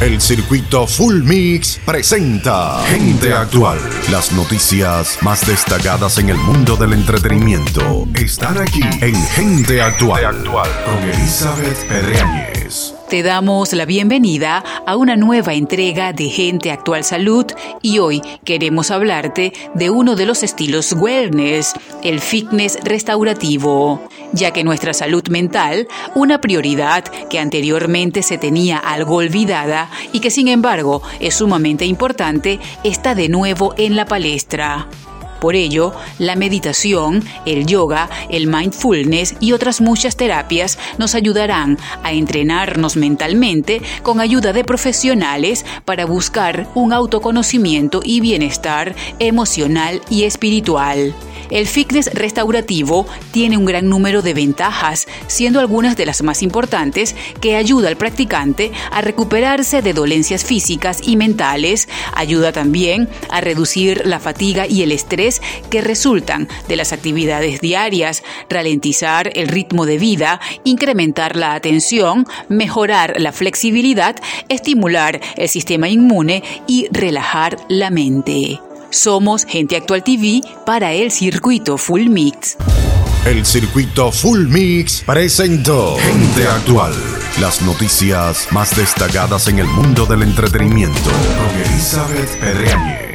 El circuito Full Mix presenta Gente Actual. Las noticias más destacadas en el mundo del entretenimiento están aquí en Gente Actual, con Elizabeth Pedreñez. Te damos la bienvenida a una nueva entrega de Gente Actual Salud y hoy queremos hablarte de uno de los estilos wellness, el fitness restaurativo, ya que nuestra salud mental, una prioridad que anteriormente se tenía algo olvidada y que sin embargo es sumamente importante, está de nuevo en la palestra. Por ello, la meditación, el yoga, el mindfulness y otras muchas terapias nos ayudarán a entrenarnos mentalmente con ayuda de profesionales para buscar un autoconocimiento y bienestar emocional y espiritual. El fitness restaurativo tiene un gran número de ventajas, siendo algunas de las más importantes que ayuda al practicante a recuperarse de dolencias físicas y mentales, ayuda también a reducir la fatiga y el estrés que resultan de las actividades diarias, ralentizar el ritmo de vida, incrementar la atención, mejorar la flexibilidad, estimular el sistema inmune y relajar la mente. Somos Gente Actual TV para el circuito Full Mix. El circuito Full Mix presentó Gente Actual. Las noticias más destacadas en el mundo del entretenimiento con Elizabeth Pedreñez.